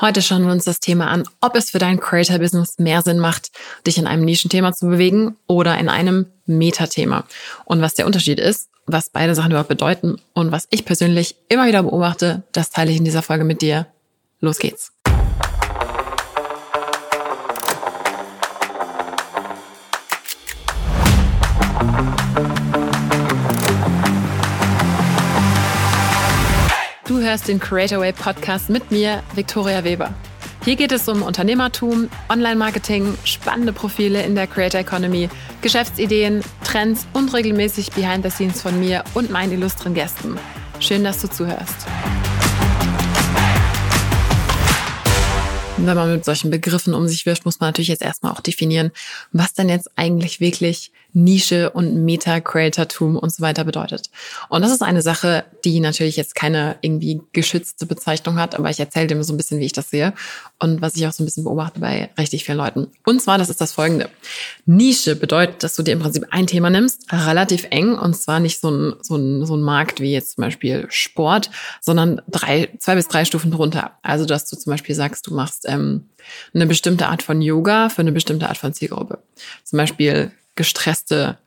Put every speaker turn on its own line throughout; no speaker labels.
Heute schauen wir uns das Thema an, ob es für dein Creator-Business mehr Sinn macht, dich in einem Nischenthema zu bewegen oder in einem Metathema. Und was der Unterschied ist, was beide Sachen überhaupt bedeuten und was ich persönlich immer wieder beobachte, das teile ich in dieser Folge mit dir. Los geht's. Du hörst den Creator Way Podcast mit mir, Victoria Weber. Hier geht es um Unternehmertum, Online-Marketing, spannende Profile in der Creator Economy, Geschäftsideen, Trends und regelmäßig Behind the Scenes von mir und meinen illustren Gästen. Schön, dass du zuhörst. Wenn man mit solchen Begriffen um sich wirft, muss man natürlich jetzt erstmal auch definieren, was denn jetzt eigentlich wirklich Nische und Meta-Creatortum und so weiter bedeutet. Und das ist eine Sache, die natürlich jetzt keine irgendwie geschützte Bezeichnung hat, aber ich erzähle dir so ein bisschen, wie ich das sehe und was ich auch so ein bisschen beobachte bei richtig vielen Leuten. Und zwar, das ist das folgende. Nische bedeutet, dass du dir im Prinzip ein Thema nimmst, relativ eng, und zwar nicht so ein, so ein, so ein Markt wie jetzt zum Beispiel Sport, sondern drei, zwei bis drei Stufen drunter. Also, dass du zum Beispiel sagst, du machst ähm, eine bestimmte Art von Yoga für eine bestimmte Art von Zielgruppe. Zum Beispiel gestresste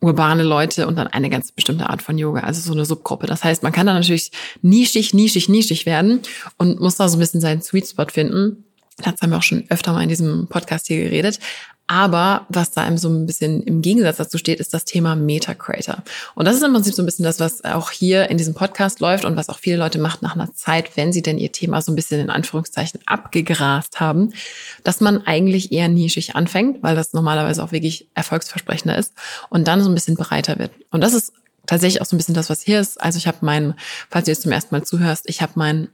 urbane Leute und dann eine ganz bestimmte Art von Yoga, also so eine Subgruppe. Das heißt, man kann da natürlich nischig, nischig, nischig werden und muss da so ein bisschen seinen Sweet Spot finden. Das haben wir auch schon öfter mal in diesem Podcast hier geredet. Aber was da einem so ein bisschen im Gegensatz dazu steht, ist das Thema Meta-Creator. Und das ist im Prinzip so ein bisschen das, was auch hier in diesem Podcast läuft und was auch viele Leute machen nach einer Zeit, wenn sie denn ihr Thema so ein bisschen in Anführungszeichen abgegrast haben, dass man eigentlich eher nischig anfängt, weil das normalerweise auch wirklich erfolgsversprechender ist und dann so ein bisschen breiter wird. Und das ist tatsächlich auch so ein bisschen das, was hier ist. Also ich habe mein, falls du jetzt zum ersten Mal zuhörst, ich habe mein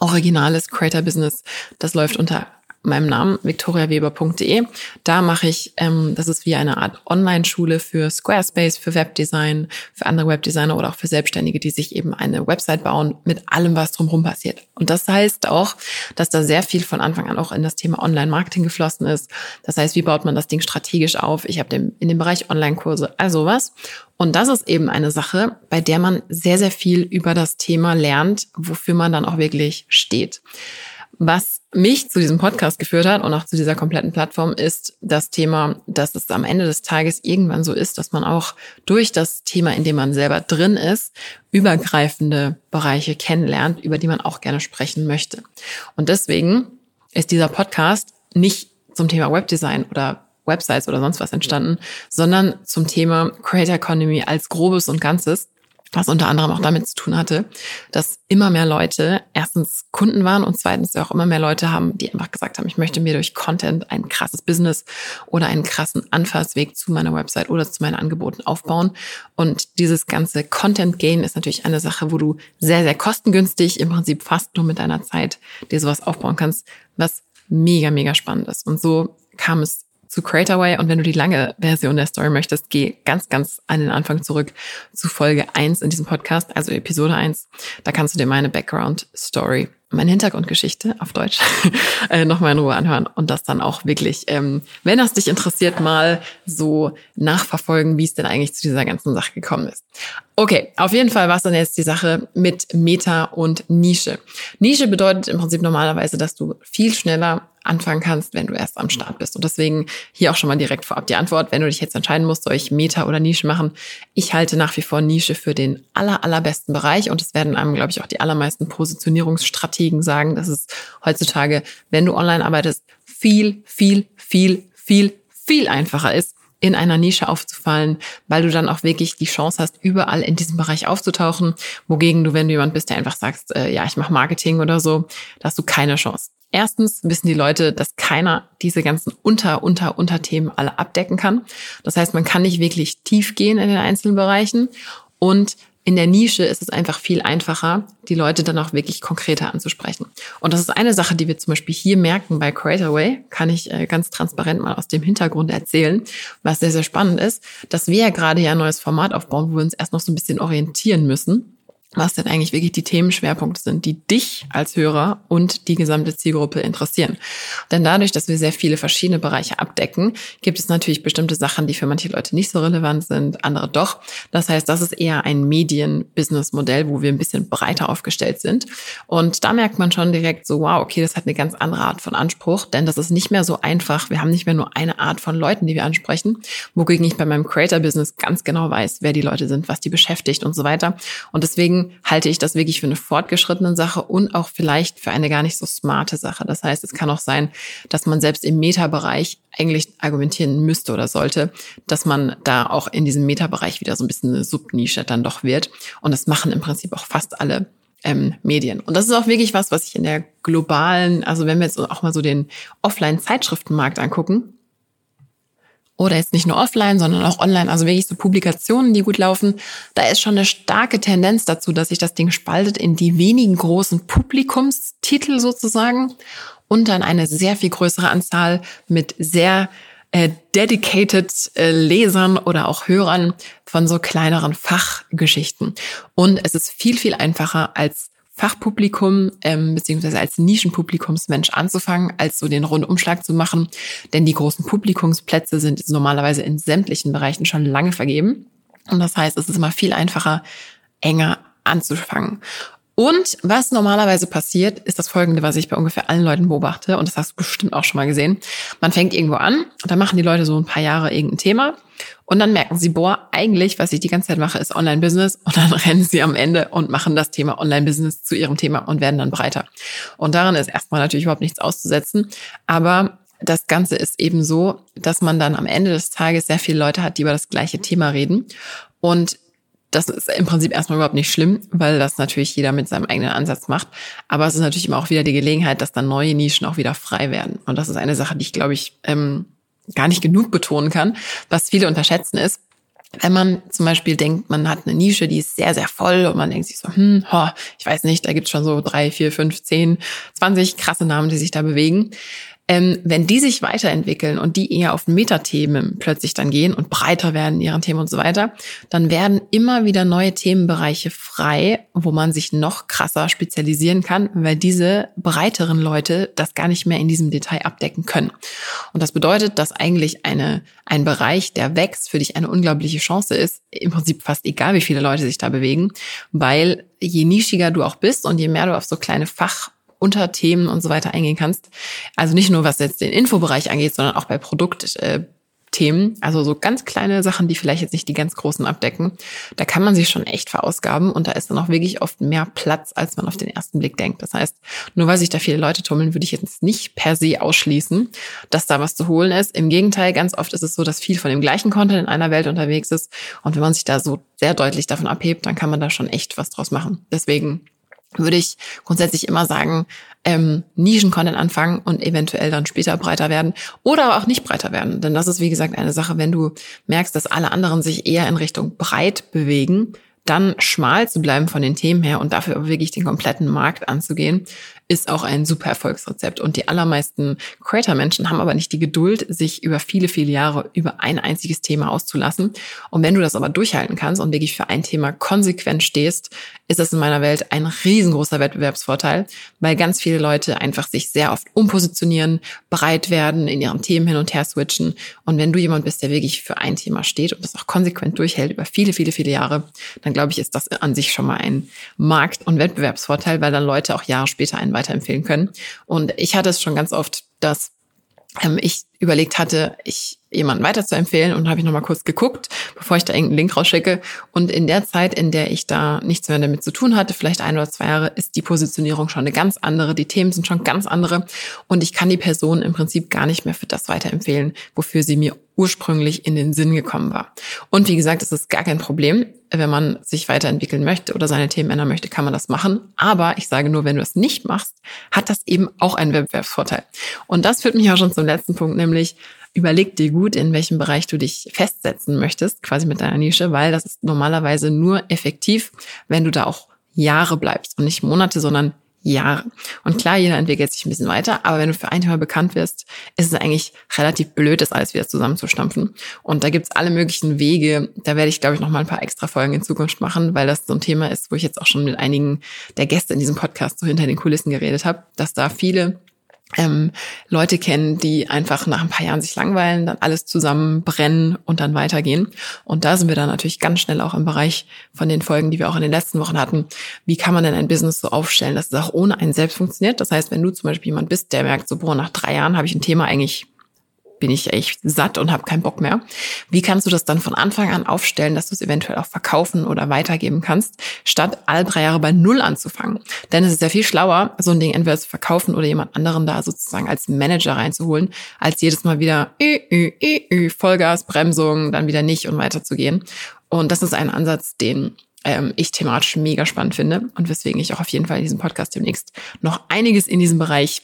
originales Creator Business. Das läuft unter meinem Namen, victoriaweber.de. Da mache ich, ähm, das ist wie eine Art Online-Schule für Squarespace, für Webdesign, für andere Webdesigner oder auch für Selbstständige, die sich eben eine Website bauen mit allem, was drumherum passiert. Und das heißt auch, dass da sehr viel von Anfang an auch in das Thema Online-Marketing geflossen ist. Das heißt, wie baut man das Ding strategisch auf? Ich habe in dem Bereich Online-Kurse, also was. Und das ist eben eine Sache, bei der man sehr, sehr viel über das Thema lernt, wofür man dann auch wirklich steht. Was mich zu diesem Podcast geführt hat und auch zu dieser kompletten Plattform ist das Thema, dass es am Ende des Tages irgendwann so ist, dass man auch durch das Thema, in dem man selber drin ist, übergreifende Bereiche kennenlernt, über die man auch gerne sprechen möchte. Und deswegen ist dieser Podcast nicht zum Thema Webdesign oder Websites oder sonst was entstanden, sondern zum Thema Creator Economy als grobes und Ganzes was unter anderem auch damit zu tun hatte, dass immer mehr Leute erstens Kunden waren und zweitens auch immer mehr Leute haben, die einfach gesagt haben, ich möchte mir durch Content ein krasses Business oder einen krassen Anfahrtsweg zu meiner Website oder zu meinen Angeboten aufbauen. Und dieses ganze Content Gain ist natürlich eine Sache, wo du sehr, sehr kostengünstig im Prinzip fast nur mit deiner Zeit dir sowas aufbauen kannst, was mega, mega spannend ist. Und so kam es zu Creatorway. Und wenn du die lange Version der Story möchtest, geh ganz, ganz an den Anfang zurück zu Folge 1 in diesem Podcast, also Episode 1. Da kannst du dir meine Background Story, meine Hintergrundgeschichte auf Deutsch äh, nochmal in Ruhe anhören und das dann auch wirklich, ähm, wenn das dich interessiert, mal so nachverfolgen, wie es denn eigentlich zu dieser ganzen Sache gekommen ist. Okay, auf jeden Fall war es dann jetzt die Sache mit Meta und Nische. Nische bedeutet im Prinzip normalerweise, dass du viel schneller anfangen kannst, wenn du erst am Start bist. Und deswegen hier auch schon mal direkt vorab die Antwort, wenn du dich jetzt entscheiden musst, soll ich Meta oder Nische machen. Ich halte nach wie vor Nische für den aller, allerbesten Bereich und es werden einem, glaube ich, auch die allermeisten Positionierungsstrategen sagen, dass es heutzutage, wenn du online arbeitest, viel, viel, viel, viel, viel einfacher ist, in einer Nische aufzufallen, weil du dann auch wirklich die Chance hast, überall in diesem Bereich aufzutauchen. Wogegen du, wenn du jemand bist, der einfach sagst, äh, ja, ich mache Marketing oder so, da hast du keine Chance. Erstens wissen die Leute, dass keiner diese ganzen Unter, Unter, Unterthemen alle abdecken kann. Das heißt, man kann nicht wirklich tief gehen in den einzelnen Bereichen. Und in der Nische ist es einfach viel einfacher, die Leute dann auch wirklich konkreter anzusprechen. Und das ist eine Sache, die wir zum Beispiel hier merken bei Creatorway, kann ich äh, ganz transparent mal aus dem Hintergrund erzählen, was sehr, sehr spannend ist, dass wir ja gerade ja ein neues Format aufbauen, wo wir uns erst noch so ein bisschen orientieren müssen. Was denn eigentlich wirklich die Themenschwerpunkte sind, die dich als Hörer und die gesamte Zielgruppe interessieren. Denn dadurch, dass wir sehr viele verschiedene Bereiche abdecken, gibt es natürlich bestimmte Sachen, die für manche Leute nicht so relevant sind, andere doch. Das heißt, das ist eher ein Medien-Business-Modell, wo wir ein bisschen breiter aufgestellt sind. Und da merkt man schon direkt so, wow, okay, das hat eine ganz andere Art von Anspruch, denn das ist nicht mehr so einfach. Wir haben nicht mehr nur eine Art von Leuten, die wir ansprechen, wogegen ich bei meinem Creator-Business ganz genau weiß, wer die Leute sind, was die beschäftigt und so weiter. Und deswegen halte ich das wirklich für eine fortgeschrittene Sache und auch vielleicht für eine gar nicht so smarte Sache. Das heißt, es kann auch sein, dass man selbst im Meta-Bereich eigentlich argumentieren müsste oder sollte, dass man da auch in diesem Meta-Bereich wieder so ein bisschen eine Subnische dann doch wird. Und das machen im Prinzip auch fast alle ähm, Medien. Und das ist auch wirklich was, was ich in der globalen, also wenn wir jetzt auch mal so den Offline-Zeitschriftenmarkt angucken, oder jetzt nicht nur offline, sondern auch online, also wirklich so Publikationen, die gut laufen, da ist schon eine starke Tendenz dazu, dass sich das Ding spaltet in die wenigen großen Publikumstitel sozusagen. Und dann eine sehr viel größere Anzahl mit sehr äh, dedicated äh, Lesern oder auch Hörern von so kleineren Fachgeschichten. Und es ist viel, viel einfacher als Fachpublikum ähm, beziehungsweise als Nischenpublikumsmensch anzufangen, als so den Rundumschlag zu machen. Denn die großen Publikumsplätze sind normalerweise in sämtlichen Bereichen schon lange vergeben. Und das heißt, es ist immer viel einfacher, enger anzufangen. Und was normalerweise passiert, ist das Folgende, was ich bei ungefähr allen Leuten beobachte. Und das hast du bestimmt auch schon mal gesehen. Man fängt irgendwo an und dann machen die Leute so ein paar Jahre irgendein Thema und dann merken sie, boah, eigentlich, was ich die ganze Zeit mache, ist Online-Business. Und dann rennen sie am Ende und machen das Thema Online-Business zu ihrem Thema und werden dann breiter. Und daran ist erstmal natürlich überhaupt nichts auszusetzen. Aber das Ganze ist eben so, dass man dann am Ende des Tages sehr viele Leute hat, die über das gleiche Thema reden. Und das ist im Prinzip erstmal überhaupt nicht schlimm, weil das natürlich jeder mit seinem eigenen Ansatz macht. Aber es ist natürlich immer auch wieder die Gelegenheit, dass dann neue Nischen auch wieder frei werden. Und das ist eine Sache, die ich, glaube ich, ähm, gar nicht genug betonen kann, was viele unterschätzen ist, wenn man zum Beispiel denkt, man hat eine Nische, die ist sehr, sehr voll und man denkt sich so, hm, ho, ich weiß nicht, da gibt's schon so drei, vier, fünf, zehn, zwanzig krasse Namen, die sich da bewegen. Ähm, wenn die sich weiterentwickeln und die eher auf Metathemen plötzlich dann gehen und breiter werden in ihren Themen und so weiter, dann werden immer wieder neue Themenbereiche frei, wo man sich noch krasser spezialisieren kann, weil diese breiteren Leute das gar nicht mehr in diesem Detail abdecken können. Und das bedeutet, dass eigentlich eine, ein Bereich, der wächst, für dich eine unglaubliche Chance ist, im Prinzip fast egal, wie viele Leute sich da bewegen, weil je nischiger du auch bist und je mehr du auf so kleine Fach Unterthemen und so weiter eingehen kannst. Also nicht nur was jetzt den Infobereich angeht, sondern auch bei Produktthemen. Also so ganz kleine Sachen, die vielleicht jetzt nicht die ganz großen abdecken. Da kann man sich schon echt verausgaben und da ist dann auch wirklich oft mehr Platz, als man auf den ersten Blick denkt. Das heißt, nur weil sich da viele Leute tummeln, würde ich jetzt nicht per se ausschließen, dass da was zu holen ist. Im Gegenteil, ganz oft ist es so, dass viel von dem gleichen Content in einer Welt unterwegs ist. Und wenn man sich da so sehr deutlich davon abhebt, dann kann man da schon echt was draus machen. Deswegen würde ich grundsätzlich immer sagen, ähm, Nischen-Content anfangen und eventuell dann später breiter werden oder auch nicht breiter werden. Denn das ist, wie gesagt, eine Sache, wenn du merkst, dass alle anderen sich eher in Richtung breit bewegen, dann schmal zu bleiben von den Themen her und dafür wirklich den kompletten Markt anzugehen, ist auch ein super Erfolgsrezept. Und die allermeisten Creator-Menschen haben aber nicht die Geduld, sich über viele, viele Jahre über ein einziges Thema auszulassen. Und wenn du das aber durchhalten kannst und wirklich für ein Thema konsequent stehst, ist das in meiner Welt ein riesengroßer Wettbewerbsvorteil, weil ganz viele Leute einfach sich sehr oft umpositionieren, bereit werden, in ihren Themen hin und her switchen. Und wenn du jemand bist, der wirklich für ein Thema steht und das auch konsequent durchhält über viele, viele, viele Jahre, dann glaube ich, ist das an sich schon mal ein Markt- und Wettbewerbsvorteil, weil dann Leute auch Jahre später einen weiterempfehlen können. Und ich hatte es schon ganz oft, dass ähm, ich überlegt hatte, ich jemanden weiter zu empfehlen und habe ich nochmal kurz geguckt, bevor ich da irgendeinen Link rausschicke. Und in der Zeit, in der ich da nichts mehr damit zu tun hatte, vielleicht ein oder zwei Jahre, ist die Positionierung schon eine ganz andere, die Themen sind schon ganz andere und ich kann die Person im Prinzip gar nicht mehr für das weiterempfehlen, wofür sie mir ursprünglich in den Sinn gekommen war. Und wie gesagt, es ist gar kein Problem. Wenn man sich weiterentwickeln möchte oder seine Themen ändern möchte, kann man das machen. Aber ich sage nur, wenn du es nicht machst, hat das eben auch einen Wettbewerbsvorteil. Und das führt mich auch schon zum letzten Punkt, nämlich überleg dir gut, in welchem Bereich du dich festsetzen möchtest, quasi mit deiner Nische, weil das ist normalerweise nur effektiv, wenn du da auch Jahre bleibst und nicht Monate, sondern Jahre. Und klar, jeder entwickelt sich ein bisschen weiter, aber wenn du für ein Thema bekannt wirst, ist es eigentlich relativ blöd, das alles wieder zusammenzustampfen. Und da gibt's alle möglichen Wege. Da werde ich, glaube ich, noch mal ein paar extra Folgen in Zukunft machen, weil das so ein Thema ist, wo ich jetzt auch schon mit einigen der Gäste in diesem Podcast so hinter den Kulissen geredet habe, dass da viele ähm, Leute kennen, die einfach nach ein paar Jahren sich langweilen, dann alles zusammenbrennen und dann weitergehen. Und da sind wir dann natürlich ganz schnell auch im Bereich von den Folgen, die wir auch in den letzten Wochen hatten. Wie kann man denn ein Business so aufstellen, dass es auch ohne einen selbst funktioniert? Das heißt, wenn du zum Beispiel jemand bist, der merkt, so, boah, nach drei Jahren habe ich ein Thema eigentlich bin ich echt satt und habe keinen Bock mehr. Wie kannst du das dann von Anfang an aufstellen, dass du es eventuell auch verkaufen oder weitergeben kannst, statt alle drei Jahre bei Null anzufangen? Denn es ist ja viel schlauer, so ein Ding entweder zu verkaufen oder jemand anderen da sozusagen als Manager reinzuholen, als jedes Mal wieder ü, ü, ü, ü, Vollgas, Bremsung, dann wieder nicht und weiterzugehen. Und das ist ein Ansatz, den ähm, ich thematisch mega spannend finde und weswegen ich auch auf jeden Fall in diesem Podcast demnächst noch einiges in diesem Bereich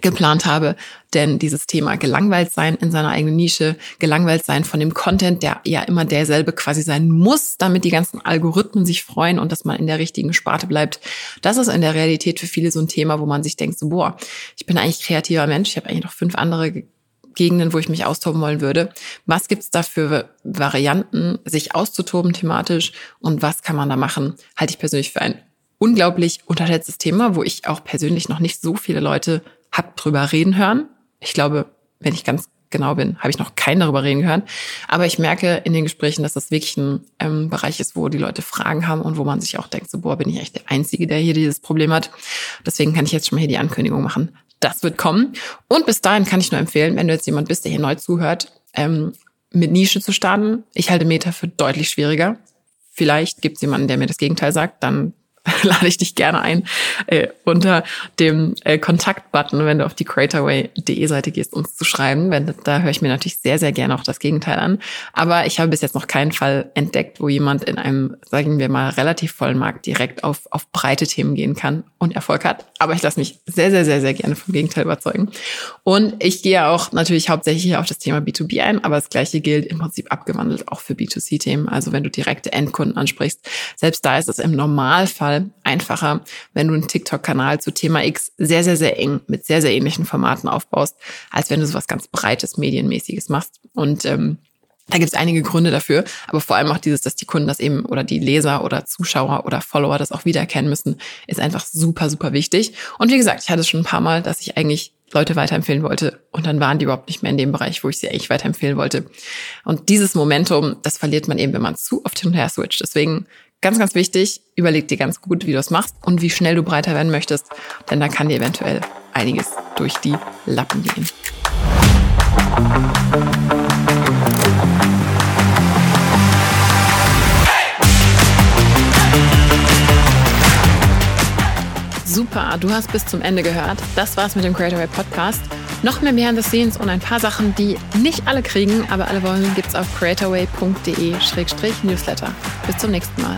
geplant habe. Denn dieses Thema gelangweilt sein in seiner eigenen Nische, gelangweilt sein von dem Content, der ja immer derselbe quasi sein muss, damit die ganzen Algorithmen sich freuen und dass man in der richtigen Sparte bleibt. Das ist in der Realität für viele so ein Thema, wo man sich denkt, so, boah, ich bin eigentlich kreativer Mensch, ich habe eigentlich noch fünf andere Gegenden, wo ich mich austoben wollen würde. Was gibt's da für Varianten, sich auszutoben thematisch und was kann man da machen? Halte ich persönlich für ein unglaublich unterschätztes Thema, wo ich auch persönlich noch nicht so viele Leute hab drüber reden hören. Ich glaube, wenn ich ganz genau bin, habe ich noch keinen darüber reden hören. Aber ich merke in den Gesprächen, dass das wirklich ein ähm, Bereich ist, wo die Leute Fragen haben und wo man sich auch denkt, so, boah, bin ich echt der Einzige, der hier dieses Problem hat. Deswegen kann ich jetzt schon mal hier die Ankündigung machen. Das wird kommen. Und bis dahin kann ich nur empfehlen, wenn du jetzt jemand bist, der hier neu zuhört, ähm, mit Nische zu starten. Ich halte Meta für deutlich schwieriger. Vielleicht gibt es jemanden, der mir das Gegenteil sagt, dann lade ich dich gerne ein, äh, unter dem äh, Kontaktbutton, wenn du auf die creatorway.de Seite gehst, uns zu schreiben. Wenn, da höre ich mir natürlich sehr, sehr gerne auch das Gegenteil an. Aber ich habe bis jetzt noch keinen Fall entdeckt, wo jemand in einem, sagen wir mal, relativ vollen Markt direkt auf, auf breite Themen gehen kann und Erfolg hat. Aber ich lasse mich sehr, sehr, sehr, sehr gerne vom Gegenteil überzeugen. Und ich gehe auch natürlich hauptsächlich auf das Thema B2B ein, aber das gleiche gilt im Prinzip abgewandelt auch für B2C-Themen. Also wenn du direkte Endkunden ansprichst, selbst da ist es im Normalfall Fall einfacher, wenn du einen TikTok-Kanal zu Thema X sehr, sehr, sehr eng mit sehr, sehr ähnlichen Formaten aufbaust, als wenn du sowas ganz Breites, Medienmäßiges machst. Und ähm, da gibt es einige Gründe dafür, aber vor allem auch dieses, dass die Kunden das eben oder die Leser oder Zuschauer oder Follower das auch wiedererkennen müssen, ist einfach super, super wichtig. Und wie gesagt, ich hatte es schon ein paar Mal, dass ich eigentlich Leute weiterempfehlen wollte und dann waren die überhaupt nicht mehr in dem Bereich, wo ich sie eigentlich weiterempfehlen wollte. Und dieses Momentum, das verliert man eben, wenn man zu oft hin und her switcht. Deswegen Ganz, ganz wichtig, überleg dir ganz gut, wie du es machst und wie schnell du breiter werden möchtest, denn da kann dir eventuell einiges durch die Lappen gehen. Super, du hast bis zum Ende gehört. Das war's mit dem Creator Podcast. Noch mehr Behind the Scenes und ein paar Sachen, die nicht alle kriegen, aber alle wollen, gibt's auf creatorway.de-newsletter. Bis zum nächsten Mal.